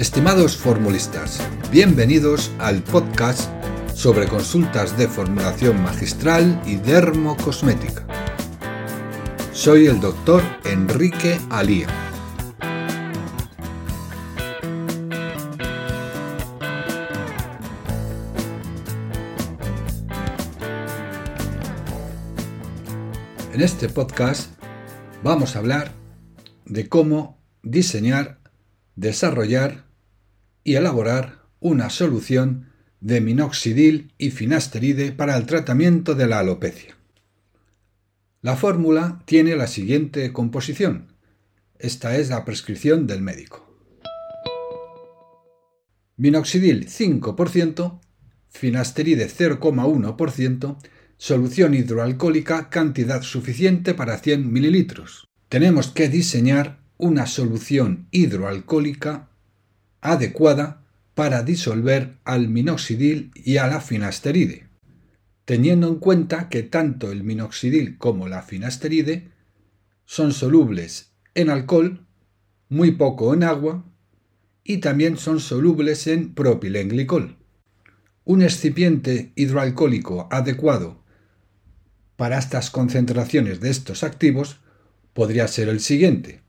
Estimados formulistas, bienvenidos al podcast sobre consultas de formulación magistral y dermocosmética. Soy el doctor Enrique Alía. En este podcast vamos a hablar de cómo diseñar, desarrollar y elaborar una solución de minoxidil y finasteride para el tratamiento de la alopecia. La fórmula tiene la siguiente composición. Esta es la prescripción del médico. Minoxidil 5%, finasteride 0,1%, solución hidroalcohólica cantidad suficiente para 100 mililitros. Tenemos que diseñar una solución hidroalcohólica adecuada para disolver al minoxidil y a la finasteride, teniendo en cuenta que tanto el minoxidil como la finasteride son solubles en alcohol, muy poco en agua y también son solubles en propilenglicol. Un excipiente hidroalcohólico adecuado para estas concentraciones de estos activos podría ser el siguiente.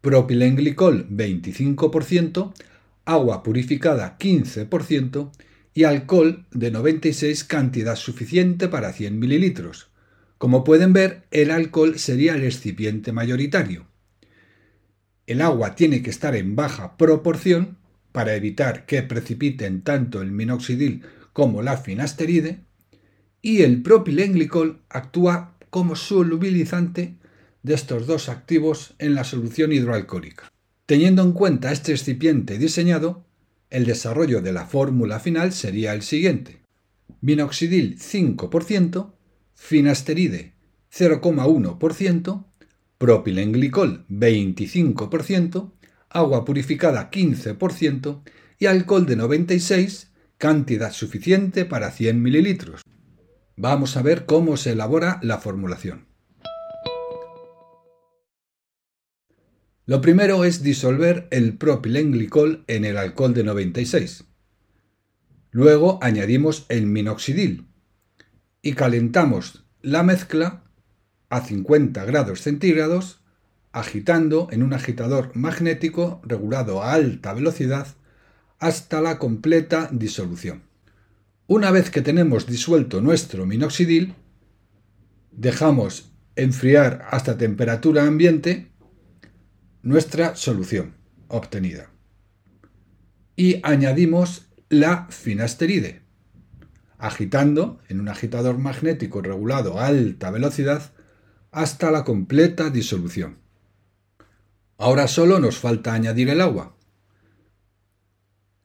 Propilenglicol 25%, agua purificada 15% y alcohol de 96 cantidad suficiente para 100 mililitros. Como pueden ver, el alcohol sería el excipiente mayoritario. El agua tiene que estar en baja proporción para evitar que precipiten tanto el minoxidil como la finasteride y el propilenglicol actúa como solubilizante de estos dos activos en la solución hidroalcohólica. Teniendo en cuenta este excipiente diseñado, el desarrollo de la fórmula final sería el siguiente. Minoxidil 5%, finasteride 0,1%, propilenglicol 25%, agua purificada 15% y alcohol de 96, cantidad suficiente para 100 mililitros. Vamos a ver cómo se elabora la formulación. Lo primero es disolver el propilenglicol en el alcohol de 96. Luego añadimos el minoxidil y calentamos la mezcla a 50 grados centígrados agitando en un agitador magnético regulado a alta velocidad hasta la completa disolución. Una vez que tenemos disuelto nuestro minoxidil, dejamos enfriar hasta temperatura ambiente nuestra solución obtenida. Y añadimos la finasteride, agitando en un agitador magnético regulado a alta velocidad hasta la completa disolución. Ahora solo nos falta añadir el agua.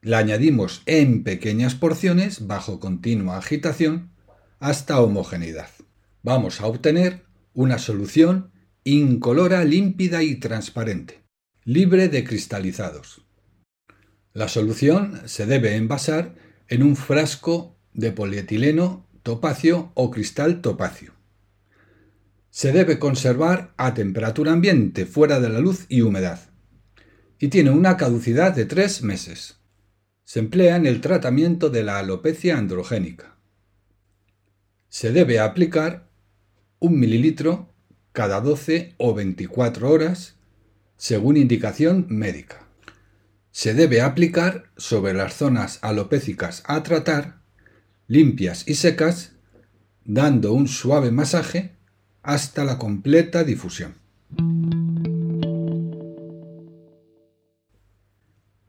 La añadimos en pequeñas porciones bajo continua agitación hasta homogeneidad. Vamos a obtener una solución incolora, límpida y transparente, libre de cristalizados. La solución se debe envasar en un frasco de polietileno topacio o cristal topacio. Se debe conservar a temperatura ambiente, fuera de la luz y humedad. Y tiene una caducidad de tres meses. Se emplea en el tratamiento de la alopecia androgénica. Se debe aplicar un mililitro cada 12 o 24 horas, según indicación médica. Se debe aplicar sobre las zonas alopécicas a tratar, limpias y secas, dando un suave masaje hasta la completa difusión.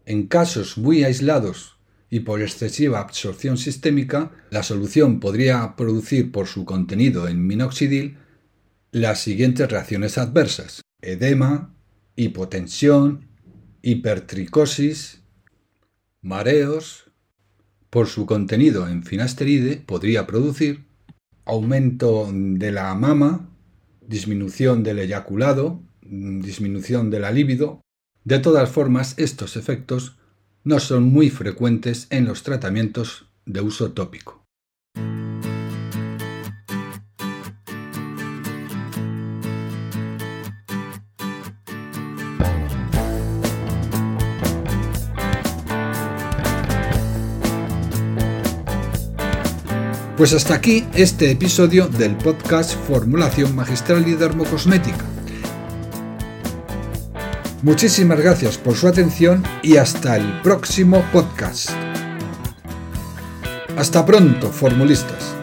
En casos muy aislados y por excesiva absorción sistémica, la solución podría producir por su contenido en minoxidil las siguientes reacciones adversas. Edema, hipotensión, hipertricosis, mareos. Por su contenido en finasteride podría producir aumento de la mama, disminución del eyaculado, disminución de la libido. De todas formas, estos efectos no son muy frecuentes en los tratamientos de uso tópico. Pues hasta aquí este episodio del podcast Formulación Magistral y Dermocosmética. Muchísimas gracias por su atención y hasta el próximo podcast. Hasta pronto, formulistas.